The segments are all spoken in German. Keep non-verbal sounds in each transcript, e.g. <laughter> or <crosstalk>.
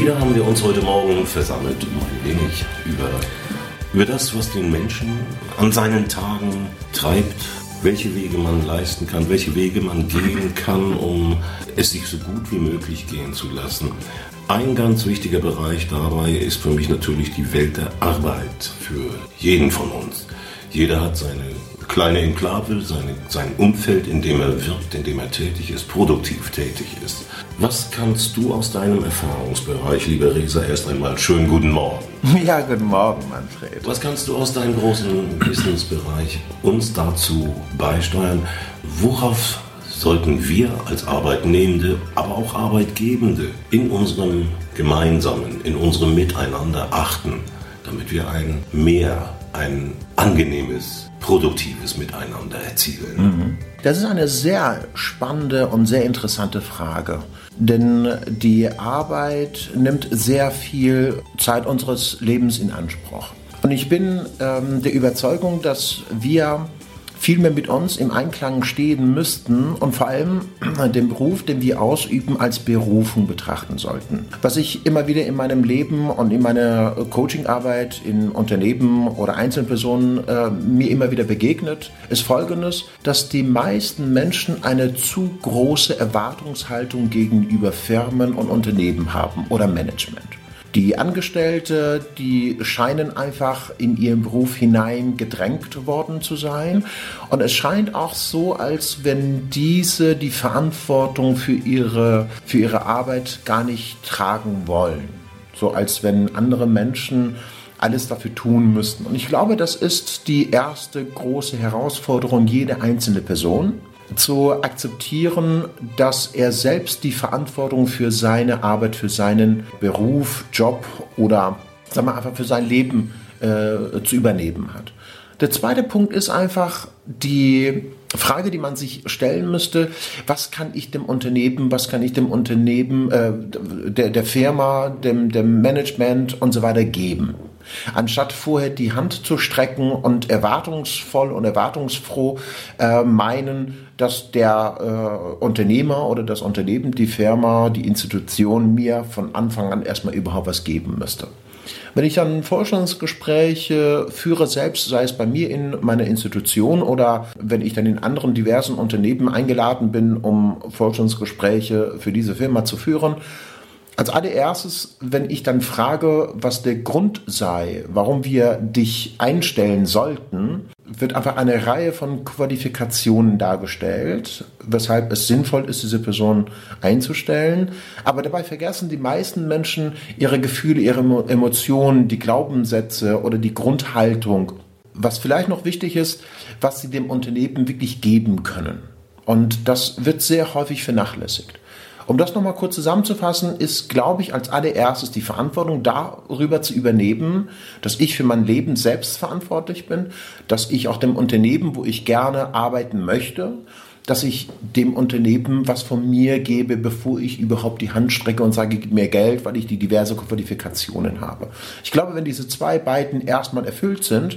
Wieder haben wir uns heute Morgen versammelt, um ein wenig über, über das, was den Menschen an seinen Tagen treibt, welche Wege man leisten kann, welche Wege man gehen kann, um es sich so gut wie möglich gehen zu lassen. Ein ganz wichtiger Bereich dabei ist für mich natürlich die Welt der Arbeit für jeden von uns. Jeder hat seine kleine Enklave, seine, sein Umfeld, in dem er wirkt, in dem er tätig ist, produktiv tätig ist. Was kannst du aus deinem Erfahrungsbereich, lieber Resa, erst einmal schönen guten Morgen. <laughs> Ja, guten Morgen, Manfred. Was kannst du aus deinem großen Wissensbereich uns dazu beisteuern? Worauf sollten wir als Arbeitnehmende, aber auch Arbeitgebende in unserem Gemeinsamen, in unserem Miteinander achten, damit wir ein mehr, ein angenehmes produktives Miteinander erzielen? Das ist eine sehr spannende und sehr interessante Frage. Denn die Arbeit nimmt sehr viel Zeit unseres Lebens in Anspruch. Und ich bin ähm, der Überzeugung, dass wir vielmehr mit uns im Einklang stehen müssten und vor allem <clears throat> den Beruf, den wir ausüben, als Berufung betrachten sollten. Was ich immer wieder in meinem Leben und in meiner Coachingarbeit in Unternehmen oder Einzelpersonen äh, mir immer wieder begegnet, ist folgendes, dass die meisten Menschen eine zu große Erwartungshaltung gegenüber Firmen und Unternehmen haben oder Management. Die Angestellte, die scheinen einfach in ihren Beruf hinein gedrängt worden zu sein. Und es scheint auch so, als wenn diese die Verantwortung für ihre, für ihre Arbeit gar nicht tragen wollen. So als wenn andere Menschen alles dafür tun müssten. Und ich glaube, das ist die erste große Herausforderung jeder einzelne Person zu akzeptieren, dass er selbst die Verantwortung für seine Arbeit, für seinen Beruf, Job oder sagen wir einfach für sein Leben äh, zu übernehmen hat. Der zweite Punkt ist einfach die Frage, die man sich stellen müsste, was kann ich dem Unternehmen, was kann ich dem Unternehmen, äh, der, der Firma, dem, dem Management und so weiter geben? Anstatt vorher die Hand zu strecken und erwartungsvoll und erwartungsfroh äh, meinen, dass der äh, Unternehmer oder das Unternehmen, die Firma, die Institution mir von Anfang an erstmal überhaupt was geben müsste. Wenn ich dann Forschungsgespräche führe, selbst sei es bei mir in meiner Institution oder wenn ich dann in anderen diversen Unternehmen eingeladen bin, um Forschungsgespräche für diese Firma zu führen, als allererstes, wenn ich dann frage, was der Grund sei, warum wir dich einstellen sollten, wird einfach eine Reihe von Qualifikationen dargestellt, weshalb es sinnvoll ist, diese Person einzustellen. Aber dabei vergessen die meisten Menschen ihre Gefühle, ihre Emotionen, die Glaubenssätze oder die Grundhaltung. Was vielleicht noch wichtig ist, was sie dem Unternehmen wirklich geben können. Und das wird sehr häufig vernachlässigt. Um das nochmal kurz zusammenzufassen, ist, glaube ich, als allererstes die Verantwortung darüber zu übernehmen, dass ich für mein Leben selbst verantwortlich bin, dass ich auch dem Unternehmen, wo ich gerne arbeiten möchte, dass ich dem Unternehmen was von mir gebe, bevor ich überhaupt die Hand strecke und sage, gib mir Geld, weil ich die diverse Qualifikationen habe. Ich glaube, wenn diese zwei beiden erstmal erfüllt sind,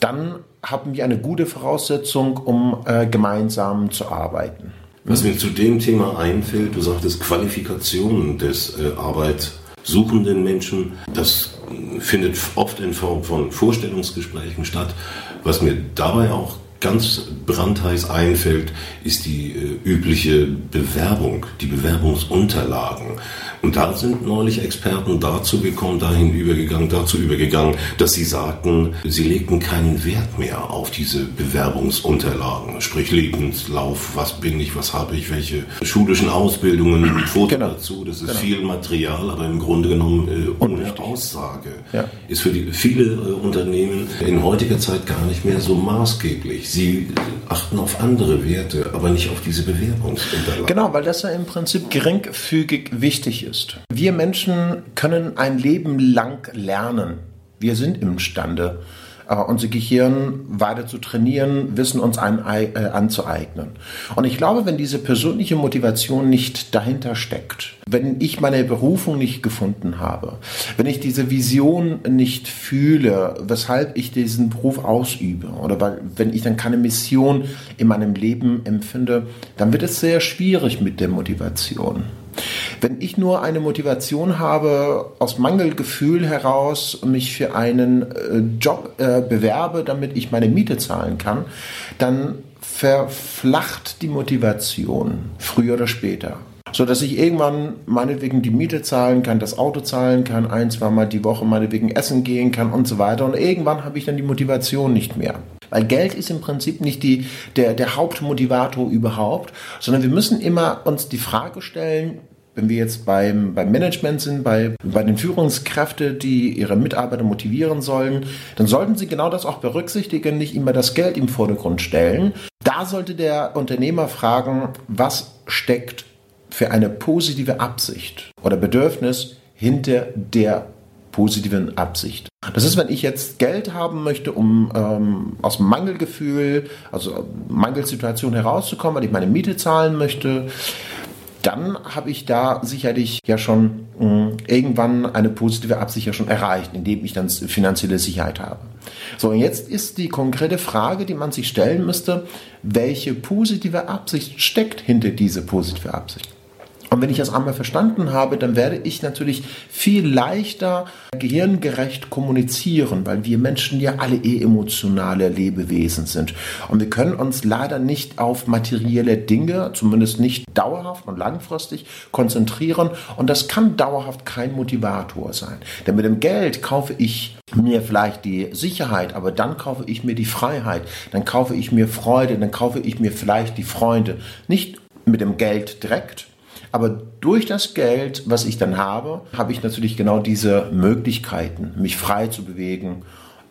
dann haben wir eine gute Voraussetzung, um äh, gemeinsam zu arbeiten. Was mir zu dem Thema einfällt, du sagtest Qualifikationen des äh, arbeitssuchenden Menschen, das findet oft in Form von Vorstellungsgesprächen statt. Was mir dabei auch ganz brandheiß einfällt, ist die äh, übliche Bewerbung, die Bewerbungsunterlagen. Und da sind neulich Experten dazu gekommen, dahin übergegangen, dazu übergegangen, dass sie sagten, sie legten keinen Wert mehr auf diese Bewerbungsunterlagen, sprich Lebenslauf, was bin ich, was habe ich, welche schulischen Ausbildungen, <clears throat> Foto genau. dazu, das ist genau. viel Material, aber im Grunde genommen äh, ohne Aussage. Ja. Ist für die, viele äh, Unternehmen in heutiger Zeit gar nicht mehr so maßgeblich. Sie achten auf andere Werte, aber nicht auf diese Bewerbungsunterlagen. Genau, weil das ja im Prinzip geringfügig wichtig ist. Wir Menschen können ein Leben lang lernen. Wir sind imstande, unser Gehirn weiter zu trainieren, Wissen uns ein, äh, anzueignen. Und ich glaube, wenn diese persönliche Motivation nicht dahinter steckt, wenn ich meine Berufung nicht gefunden habe, wenn ich diese Vision nicht fühle, weshalb ich diesen Beruf ausübe, oder weil, wenn ich dann keine Mission in meinem Leben empfinde, dann wird es sehr schwierig mit der Motivation. Wenn ich nur eine Motivation habe, aus Mangelgefühl heraus mich für einen äh, Job äh, bewerbe, damit ich meine Miete zahlen kann, dann verflacht die Motivation früher oder später so dass ich irgendwann meinetwegen die Miete zahlen kann, das Auto zahlen kann, ein, zweimal die Woche meinetwegen essen gehen kann und so weiter. Und irgendwann habe ich dann die Motivation nicht mehr. Weil Geld ist im Prinzip nicht die, der, der Hauptmotivator überhaupt, sondern wir müssen immer uns die Frage stellen, wenn wir jetzt beim, beim Management sind, bei, bei den Führungskräften, die ihre Mitarbeiter motivieren sollen, dann sollten sie genau das auch berücksichtigen, nicht immer das Geld im Vordergrund stellen. Da sollte der Unternehmer fragen, was steckt für eine positive Absicht oder Bedürfnis hinter der positiven Absicht. Das ist, wenn ich jetzt Geld haben möchte, um ähm, aus Mangelgefühl, also Mangelsituation herauszukommen, weil ich meine Miete zahlen möchte, dann habe ich da sicherlich ja schon mh, hm, irgendwann eine positive Absicht ja schon erreicht, indem ich dann finanzielle Sicherheit habe. So, und jetzt ist die konkrete Frage, die man sich stellen müsste, welche positive Absicht steckt hinter diese positive Absicht? Und wenn ich das einmal verstanden habe, dann werde ich natürlich viel leichter gehirngerecht kommunizieren, weil wir Menschen ja alle eh emotionale Lebewesen sind. Und wir können uns leider nicht auf materielle Dinge, zumindest nicht dauerhaft und langfristig, konzentrieren. Und das kann dauerhaft kein Motivator sein. Denn mit dem Geld kaufe ich mir vielleicht die Sicherheit, aber dann kaufe ich mir die Freiheit, dann kaufe ich mir Freude, dann kaufe ich mir vielleicht die Freunde. Nicht mit dem Geld direkt, aber durch das Geld, was ich dann habe, habe ich natürlich genau diese Möglichkeiten, mich frei zu bewegen,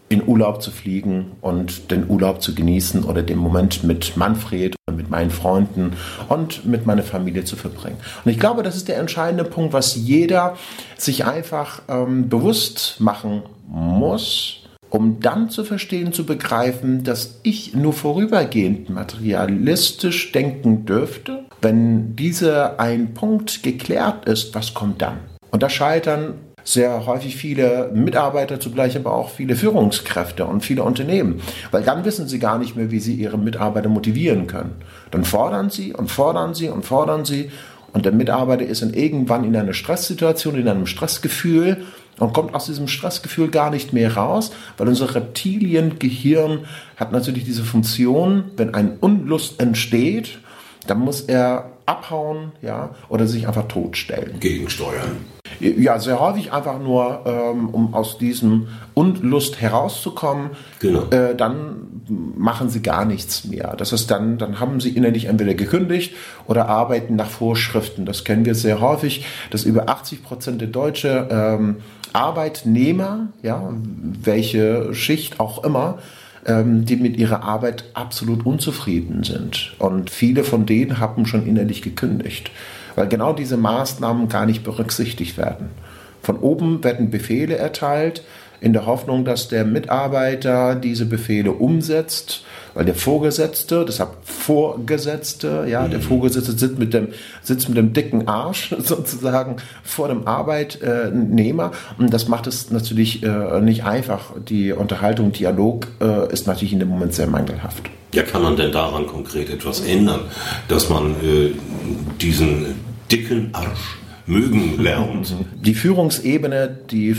in Urlaub zu fliegen und den Urlaub zu genießen oder den Moment mit Manfred und mit meinen Freunden und mit meiner Familie zu verbringen. Und ich glaube, das ist der entscheidende Punkt, was jeder sich einfach ähm, bewusst machen muss, um dann zu verstehen, zu begreifen, dass ich nur vorübergehend materialistisch denken dürfte wenn dieser ein Punkt geklärt ist, was kommt dann? Und da scheitern sehr häufig viele Mitarbeiter, zugleich aber auch viele Führungskräfte und viele Unternehmen, weil dann wissen sie gar nicht mehr, wie sie ihre Mitarbeiter motivieren können. Dann fordern sie und fordern sie und fordern sie und der Mitarbeiter ist dann irgendwann in einer Stresssituation, in einem Stressgefühl und kommt aus diesem Stressgefühl gar nicht mehr raus, weil unser Reptiliengehirn hat natürlich diese Funktion, wenn ein Unlust entsteht, dann muss er abhauen, ja, oder sich einfach totstellen. Gegensteuern. Ja, sehr häufig einfach nur, ähm, um aus diesem Unlust herauszukommen. Genau. Äh, dann machen sie gar nichts mehr. Das ist dann, dann haben sie innerlich entweder gekündigt oder arbeiten nach Vorschriften. Das kennen wir sehr häufig, dass über 80 Prozent der deutsche ähm, Arbeitnehmer, ja, welche Schicht auch immer, ähm, die mit ihrer Arbeit absolut unzufrieden sind. Und viele von denen haben schon innerlich gekündigt, weil genau diese Maßnahmen gar nicht berücksichtigt werden. Von oben werden Befehle erteilt, in der Hoffnung, dass der Mitarbeiter diese Befehle umsetzt, weil der Vorgesetzte, deshalb Vorgesetzte, ja, mhm. der Vorgesetzte sitzt mit dem, sitzt mit dem dicken Arsch <laughs> sozusagen vor dem Arbeitnehmer und das macht es natürlich äh, nicht einfach. Die Unterhaltung, Dialog äh, ist natürlich in dem Moment sehr mangelhaft. Ja, kann man denn daran konkret etwas ändern, dass man äh, diesen dicken Arsch mögen lernt. Die Führungsebene, die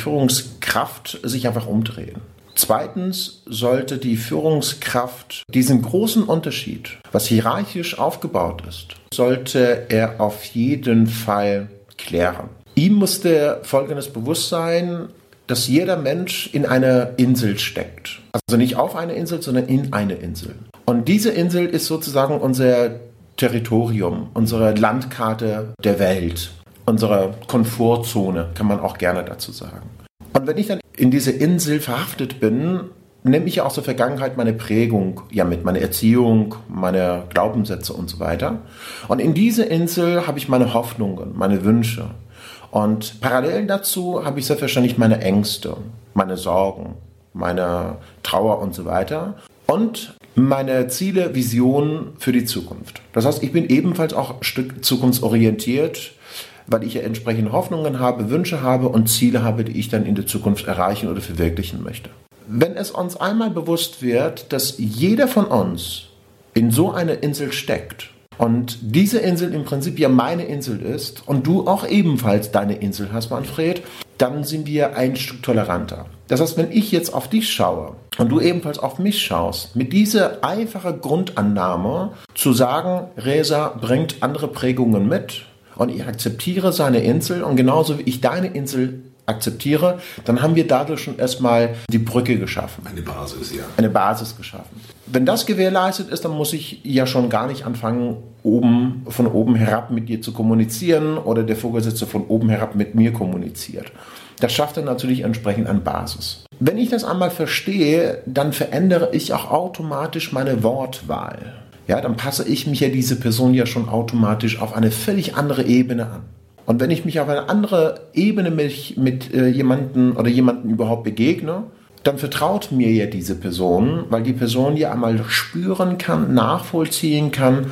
Führungskraft sich einfach umdrehen. Zweitens sollte die Führungskraft diesen großen Unterschied, was hierarchisch aufgebaut ist, sollte er auf jeden Fall klären. Ihm musste folgendes Bewusstsein, dass jeder Mensch in einer Insel steckt. Also nicht auf einer Insel, sondern in eine Insel. Und diese Insel ist sozusagen unser Territorium, unsere Landkarte der Welt unsere Komfortzone, kann man auch gerne dazu sagen. Und wenn ich dann in diese Insel verhaftet bin, nehme ich ja aus der Vergangenheit meine Prägung ja mit, meine Erziehung, meine Glaubenssätze und so weiter. Und in diese Insel habe ich meine Hoffnungen, meine Wünsche. Und parallel dazu habe ich selbstverständlich meine Ängste, meine Sorgen, meine Trauer und so weiter. Und meine Ziele, Visionen für die Zukunft. Das heißt, ich bin ebenfalls auch ein Stück zukunftsorientiert weil ich ja entsprechende Hoffnungen habe, Wünsche habe und Ziele habe, die ich dann in der Zukunft erreichen oder verwirklichen möchte. Wenn es uns einmal bewusst wird, dass jeder von uns in so einer Insel steckt Und diese Insel im Prinzip ja meine Insel ist und du auch ebenfalls deine Insel hast, Manfred, dann sind wir ein Stück toleranter. Das heißt, wenn ich jetzt auf dich schaue und du ebenfalls auf mich schaust, mit dieser einfachen Grundannahme zu sagen, Resa bringt andere Prägungen mit und ich akzeptiere seine Insel und genauso wie ich deine Insel akzeptiere, dann haben wir dadurch schon erstmal die Brücke geschaffen. Eine Basis, ja. Eine Basis geschaffen. Wenn das gewährleistet ist, dann muss ich ja schon gar nicht anfangen, oben, von oben herab mit dir zu kommunizieren oder der Vorgesetzte von oben herab mit mir kommuniziert. Das schafft dann natürlich entsprechend eine Basis. Wenn ich das einmal verstehe, dann verändere ich auch automatisch meine Wortwahl. Ja, dann passe ich mich ja diese Person ja schon automatisch auf eine völlig andere Ebene an. Und wenn ich mich auf eine andere Ebene mit, mit äh, jemandem oder jemandem überhaupt begegne, dann vertraut mir ja diese Person, weil die Person ja einmal spüren kann, nachvollziehen kann,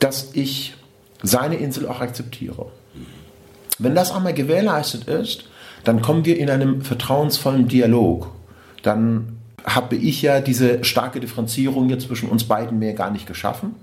dass ich seine Insel auch akzeptiere. Wenn das einmal gewährleistet ist, dann kommen wir in einem vertrauensvollen Dialog. Dann habe ich ja diese starke Differenzierung jetzt zwischen uns beiden mehr gar nicht geschaffen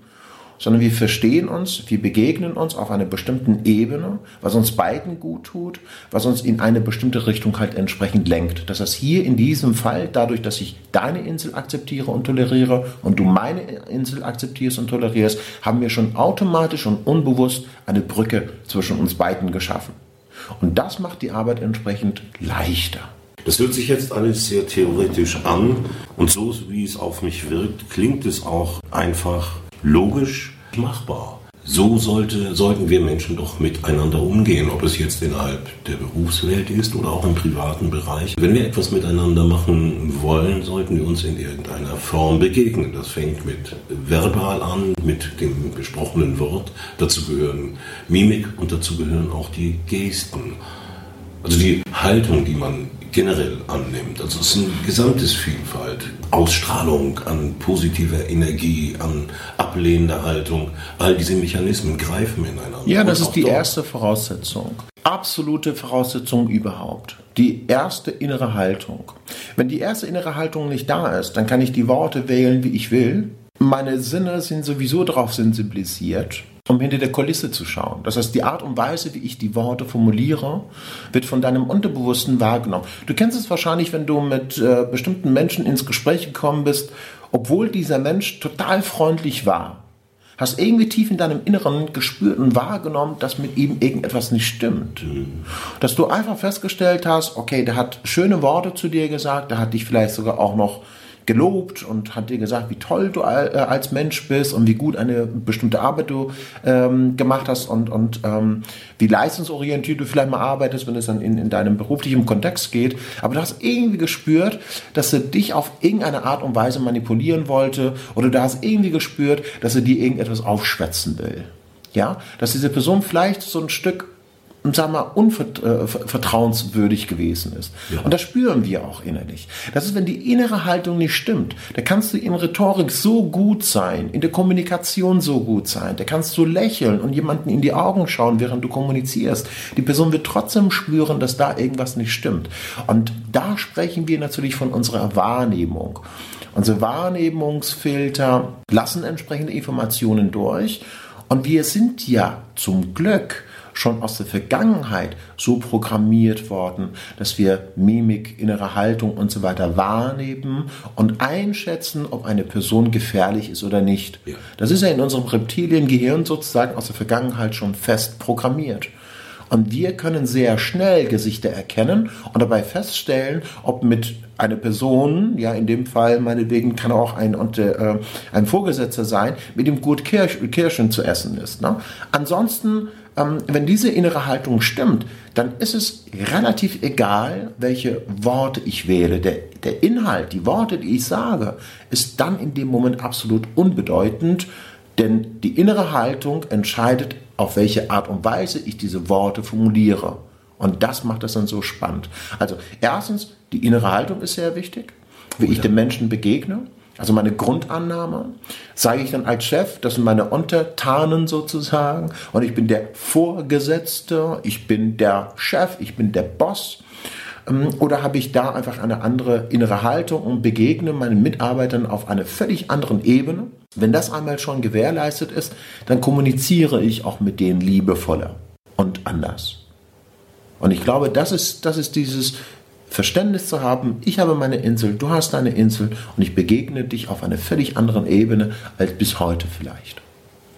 sondern wir verstehen uns, wir begegnen uns auf einer bestimmten Ebene, was uns beiden gut tut, was uns in eine bestimmte Richtung halt entsprechend lenkt. Das heißt, hier in diesem Fall, dadurch, dass ich deine Insel akzeptiere und toleriere und du meine Insel akzeptierst und tolerierst, haben wir schon automatisch und unbewusst eine Brücke zwischen uns beiden geschaffen. Und das macht die Arbeit entsprechend leichter. Das hört sich jetzt alles sehr theoretisch an und so wie es auf mich wirkt, klingt es auch einfach logisch machbar. So sollte, sollten wir Menschen doch miteinander umgehen, ob es jetzt innerhalb der Berufswelt ist oder auch im privaten Bereich. Wenn wir etwas miteinander machen wollen, sollten wir uns in irgendeiner Form begegnen. Das fängt mit verbal an, mit dem gesprochenen Wort. Dazu gehören Mimik und dazu gehören auch die Gesten. Also die Haltung, die man generell annimmt. Also es ist eine gesamtes Vielfalt. Ausstrahlung an positiver Energie, an ablehnender Haltung. All diese Mechanismen greifen ineinander. Ja, das ist die dort. erste Voraussetzung. Absolute Voraussetzung überhaupt. Die erste innere Haltung. Wenn die erste innere Haltung nicht da ist, dann kann ich die Worte wählen, wie ich will. Meine Sinne sind sowieso darauf sensibilisiert um hinter der Kulisse zu schauen. Das heißt, die Art und Weise, wie ich die Worte formuliere, wird von deinem Unterbewussten wahrgenommen. Du kennst es wahrscheinlich, wenn du mit äh, bestimmten Menschen ins Gespräch gekommen bist, obwohl dieser Mensch total freundlich war. Hast irgendwie tief in deinem Inneren gespürt und wahrgenommen, dass mit ihm irgendetwas nicht stimmt. Mhm. Dass du einfach festgestellt hast, okay, der hat schöne Worte zu dir gesagt, der hat dich vielleicht sogar auch noch gelobt und hat dir gesagt, wie toll du äh, als Mensch bist und wie gut eine bestimmte Arbeit du ähm, gemacht hast und, und ähm, wie leistungsorientiert du vielleicht mal arbeitest, wenn es dann in, in deinem beruflichen Kontext geht. Aber du hast irgendwie gespürt, dass er dich auf irgendeine Art und Weise manipulieren wollte oder du hast irgendwie gespürt, dass er dir irgendetwas aufschwätzen will. Ja, dass diese Person vielleicht so ein Stück sagen wir, unvertrauenswürdig gewesen ist. Ja. Und das spüren wir auch innerlich. Das ist, wenn die innere Haltung nicht stimmt, da kannst du in Rhetorik so gut sein, in der Kommunikation so gut sein, da kannst du lächeln und jemanden in die Augen schauen, während du kommunizierst. Die Person wird trotzdem spüren, dass da irgendwas nicht stimmt. Und da sprechen wir natürlich von unserer Wahrnehmung. Unsere Wahrnehmungsfilter lassen entsprechende Informationen durch. Und wir sind ja zum Glück schon aus der Vergangenheit so programmiert worden, dass wir Mimik, innere Haltung und so weiter wahrnehmen und einschätzen, ob eine Person gefährlich ist oder nicht. Ja. Das ist ja in unserem Reptiliengehirn sozusagen aus der Vergangenheit schon fest programmiert. Und wir können sehr schnell Gesichter erkennen und dabei feststellen, ob mit einer Person, ja in dem Fall meinetwegen kann auch ein, äh, ein Vorgesetzter sein, mit dem gut Kirsch, Kirschen zu essen ist. Ne? Ansonsten ähm, wenn diese innere Haltung stimmt, dann ist es relativ egal, welche Worte ich wähle. Der, der Inhalt, die Worte, die ich sage, ist dann in dem Moment absolut unbedeutend, denn die innere Haltung entscheidet, auf welche Art und Weise ich diese Worte formuliere. Und das macht es dann so spannend. Also erstens, die innere Haltung ist sehr wichtig, wie ich dem Menschen begegne. Also meine Grundannahme, sage ich dann als Chef, das sind meine Untertanen sozusagen und ich bin der Vorgesetzte, ich bin der Chef, ich bin der Boss. Ähm, oder habe ich da einfach eine andere innere Haltung und begegne meinen Mitarbeitern auf einer völlig anderen Ebene? Wenn das einmal schon gewährleistet ist, dann kommuniziere ich auch mit denen liebevoller und anders. Und ich glaube, das ist, das ist dieses Verständnis zu haben, ich habe meine Insel, du hast deine Insel und ich begegne dich auf einer völlig anderen Ebene als bis heute vielleicht.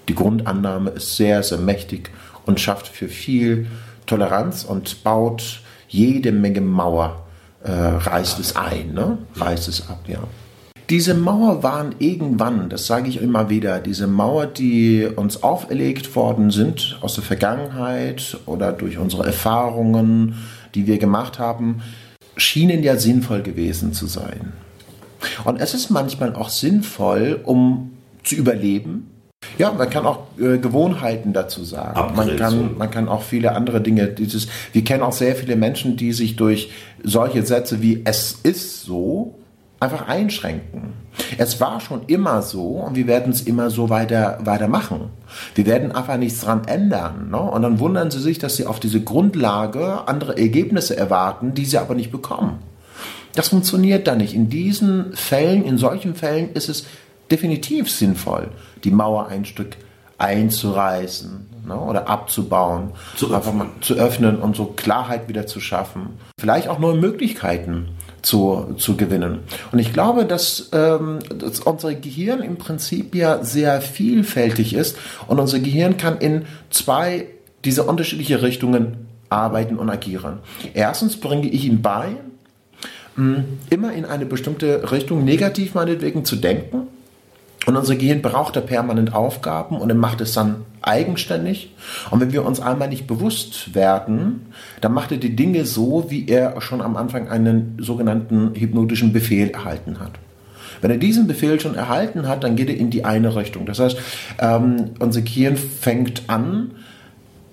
Die Grundannahme ist sehr, sehr mächtig und schafft für viel Toleranz und baut jede Menge Mauer, äh, reißt es ein, ne? reißt es ab, ja. Diese Mauer waren irgendwann, das sage ich immer wieder, diese Mauer, die uns auferlegt worden sind aus der Vergangenheit oder durch unsere Erfahrungen, die wir gemacht haben, schienen ja sinnvoll gewesen zu sein. Und es ist manchmal auch sinnvoll, um zu überleben. Ja, man kann auch äh, Gewohnheiten dazu sagen. Man kann, man kann auch viele andere Dinge. Dieses, wir kennen auch sehr viele Menschen, die sich durch solche Sätze wie es ist so einfach einschränken. Es war schon immer so und wir werden es immer so weiter, weitermachen. Wir werden einfach nichts dran ändern. Ne? Und dann wundern sie sich, dass sie auf diese Grundlage andere Ergebnisse erwarten, die sie aber nicht bekommen. Das funktioniert da nicht. In diesen Fällen, in solchen Fällen ist es definitiv sinnvoll, die Mauer ein Stück einzureißen ne, oder abzubauen, zu einfach mal zu öffnen und so Klarheit wieder zu schaffen. Vielleicht auch neue Möglichkeiten zu, zu gewinnen. Und ich glaube, dass, ähm, dass unser Gehirn im Prinzip ja sehr vielfältig ist und unser Gehirn kann in zwei dieser unterschiedlichen Richtungen arbeiten und agieren. Erstens bringe ich ihn bei, immer in eine bestimmte Richtung negativ meinetwegen zu denken und unser Gehirn braucht da permanent Aufgaben und er macht es dann eigenständig. Und wenn wir uns einmal nicht bewusst werden, dann macht er die Dinge so, wie er schon am Anfang einen sogenannten hypnotischen Befehl erhalten hat. Wenn er diesen Befehl schon erhalten hat, dann geht er in die eine Richtung. Das heißt, ähm, unser Gehirn fängt an,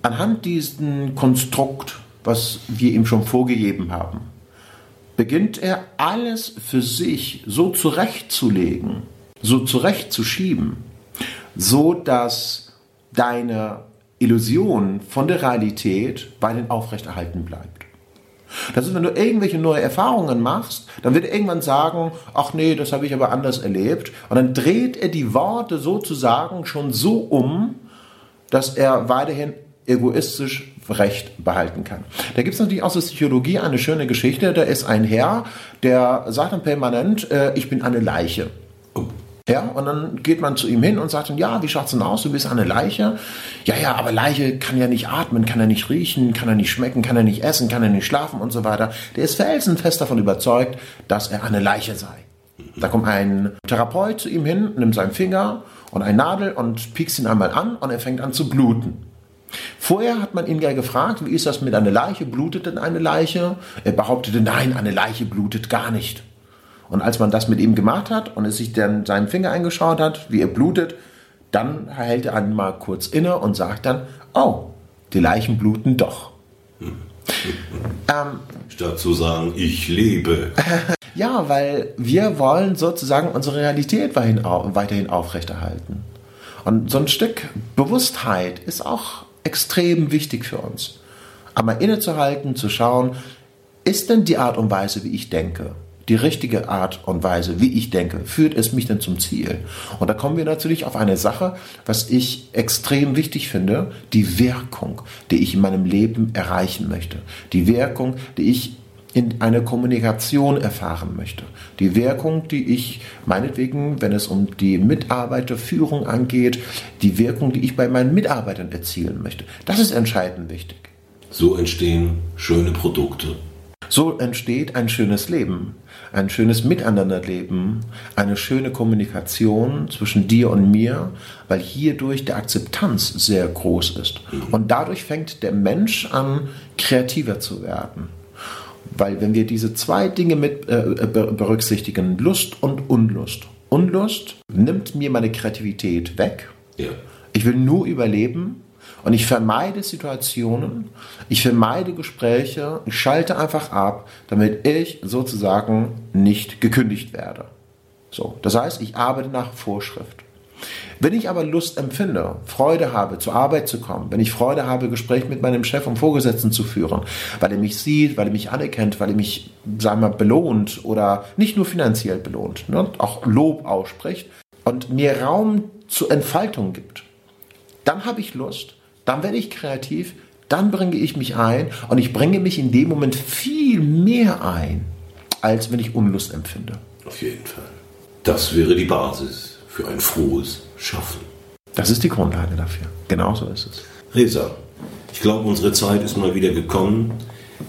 anhand diesen Konstrukt, was wir ihm schon vorgegeben haben, beginnt er alles für sich so zurechtzulegen, so zurechtzuschieben, so dass deine Illusion von der Realität weiterhin aufrechterhalten bleibt. Das ist, wenn du irgendwelche neue Erfahrungen machst, dann wird er irgendwann sagen, ach nee, das habe ich aber anders erlebt. Und dann dreht er die Worte sozusagen schon so um, dass er weiterhin egoistisch Recht behalten kann. Da gibt es natürlich aus der Psychologie eine schöne Geschichte. Da ist ein Herr, der sagt dann permanent, äh, ich bin eine Leiche. Ja, und dann geht man zu ihm hin und sagt dann, ja, wie schaut's denn aus? Du bist eine Leiche. Ja, ja, aber Leiche kann ja nicht atmen, kann er nicht riechen, kann er nicht schmecken, kann er nicht essen, kann er nicht schlafen und so weiter. Der ist felsenfest davon überzeugt, dass er eine Leiche sei. Da kommt ein Therapeut zu ihm hin, nimmt seinen Finger und eine Nadel und piekst ihn einmal an und er fängt an zu bluten. Vorher hat man ihn ja gefragt, wie ist das mit einer Leiche? Blutet denn eine Leiche? Er behauptete, nein, eine Leiche blutet gar nicht. Und als man das mit ihm gemacht hat und es sich dann seinen Finger eingeschaut hat, wie er blutet, dann hält er einmal kurz inne und sagt dann, oh, die Leichen bluten doch. <laughs> ähm, Statt zu sagen, ich lebe. <laughs> ja, weil wir wollen sozusagen unsere Realität weiterhin aufrechterhalten. Und so ein Stück Bewusstheit ist auch extrem wichtig für uns. Aber innezuhalten, zu schauen, ist denn die Art und Weise, wie ich denke, die richtige Art und Weise, wie ich denke, führt es mich denn zum Ziel? Und da kommen wir natürlich auf eine Sache, was ich extrem wichtig finde, die Wirkung, die ich in meinem Leben erreichen möchte. Die Wirkung, die ich in einer Kommunikation erfahren möchte. Die Wirkung, die ich meinetwegen, wenn es um die Mitarbeiterführung angeht, die Wirkung, die ich bei meinen Mitarbeitern erzielen möchte. Das ist entscheidend wichtig. So entstehen schöne Produkte. So entsteht ein schönes Leben ein schönes Miteinanderleben, eine schöne Kommunikation zwischen dir und mir, weil hierdurch die Akzeptanz sehr groß ist. Und dadurch fängt der Mensch an, kreativer zu werden. Weil wenn wir diese zwei Dinge mit äh, berücksichtigen, Lust und Unlust. Unlust nimmt mir meine Kreativität weg. Ja. Ich will nur überleben und ich vermeide Situationen, ich vermeide Gespräche, ich schalte einfach ab, damit ich sozusagen nicht gekündigt werde. So, das heißt, ich arbeite nach Vorschrift. Wenn ich aber Lust empfinde, Freude habe, zur Arbeit zu kommen, wenn ich Freude habe, Gespräche mit meinem Chef und Vorgesetzten zu führen, weil er mich sieht, weil er mich anerkennt, weil er mich, sagen wir, belohnt oder nicht nur finanziell belohnt, ne, auch Lob ausspricht und mir Raum zur Entfaltung gibt, dann habe ich Lust, dann werde ich kreativ, dann bringe ich mich ein und ich bringe mich in dem Moment viel mehr ein, als wenn ich Unlust empfinde. Auf jeden Fall. Das wäre die Basis für ein frohes Schaffen. Das ist die Grundlage dafür. Genau so ist es. Resa, ich glaube, unsere Zeit ist mal wieder gekommen.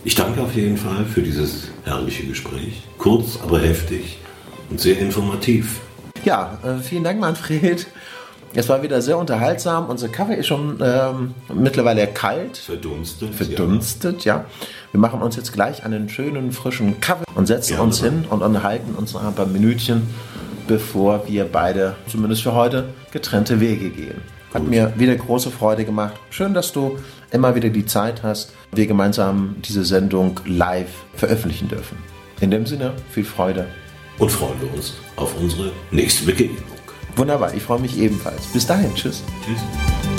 Ich danke auf jeden Fall für dieses herrliche Gespräch. Kurz, aber heftig und sehr informativ. Ja, äh, vielen Dank, Manfred. Es war wieder sehr unterhaltsam. Unser Kaffee ist schon ähm, mittlerweile kalt. Verdunstet. Verdunstet, ja. ja. Wir machen uns jetzt gleich einen schönen, frischen Kaffee und setzen Gerne. uns hin und unterhalten uns noch ein paar Minütchen, bevor wir beide, zumindest für heute, getrennte Wege gehen. Hat Gut. mir wieder große Freude gemacht. Schön, dass du immer wieder die Zeit hast, wir gemeinsam diese Sendung live veröffentlichen dürfen. In dem Sinne, viel Freude. Und freuen wir uns auf unsere nächste Begegnung. Wunderbar, ich freue mich ebenfalls. Bis dahin, tschüss. Tschüss.